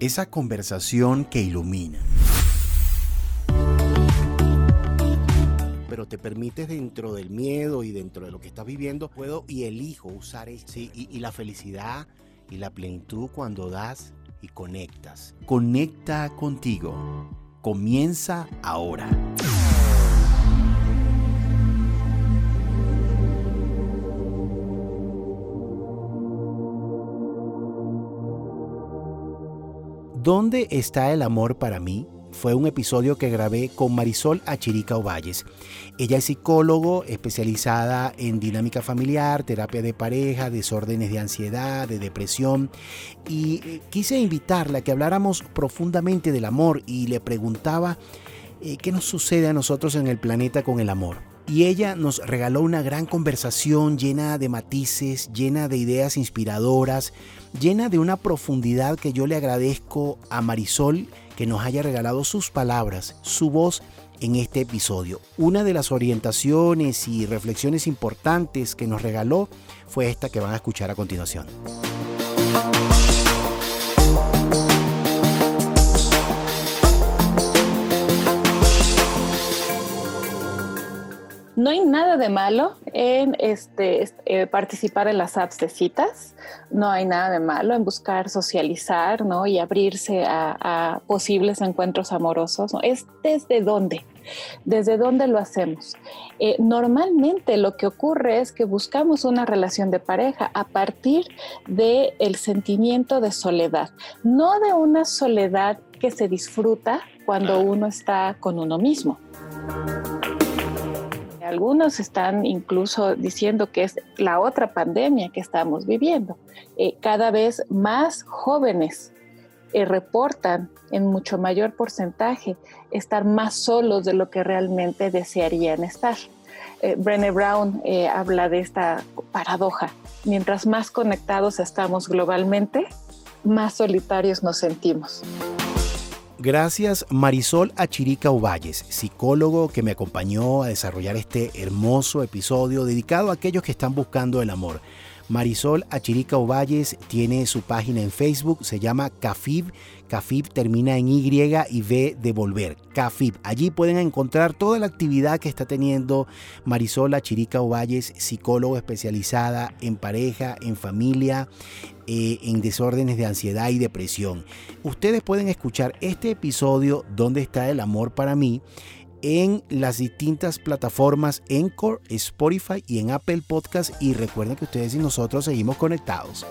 esa conversación que ilumina. pero te permites dentro del miedo y dentro de lo que estás viviendo, puedo y elijo usar esto. y, y la felicidad y la plenitud cuando das y conectas. Conecta contigo. Comienza ahora. ¿Dónde está el amor para mí? Fue un episodio que grabé con Marisol Achirica Ovalles. Ella es psicólogo especializada en dinámica familiar, terapia de pareja, desórdenes de ansiedad, de depresión. Y eh, quise invitarla a que habláramos profundamente del amor y le preguntaba eh, qué nos sucede a nosotros en el planeta con el amor y ella nos regaló una gran conversación llena de matices, llena de ideas inspiradoras, llena de una profundidad que yo le agradezco a Marisol que nos haya regalado sus palabras, su voz en este episodio. Una de las orientaciones y reflexiones importantes que nos regaló fue esta que van a escuchar a continuación. No hay nada de malo en este, eh, participar en las apps de citas, no hay nada de malo en buscar socializar ¿no? y abrirse a, posibles encuentros amorosos. Es desde dónde, desde dónde lo hacemos. Eh, normalmente lo que ocurre es que buscamos una relación de pareja a partir del el sentimiento de soledad, no de una soledad que se disfruta cuando uno está con uno mismo. Algunos están incluso diciendo que es la otra pandemia que estamos viviendo. Eh, cada vez más jóvenes eh, reportan en mucho mayor porcentaje estar más solos de lo que realmente desearían estar. Eh, Brené Brown habla de esta paradoja. Mientras más conectados estamos globalmente, más solitarios nos sentimos. Gracias Marisol Achirica Ovalles, psicólogo que me acompañó a desarrollar este hermoso episodio dedicado a aquellos que están buscando el amor. Marisol Achirica Ovalles tiene su página en Facebook, se llama CAFIB CAFIB termina en Y y V de volver. CAFIB. Allí pueden encontrar toda la actividad que está teniendo Marisola Chirica Ovalles, psicóloga especializada en pareja, en familia, eh, en desórdenes de ansiedad y depresión. Ustedes pueden escuchar este episodio, ¿Dónde está el amor para mí? En las distintas plataformas Encore, Spotify y en Apple Podcast y recuerden que ustedes y nosotros seguimos conectados.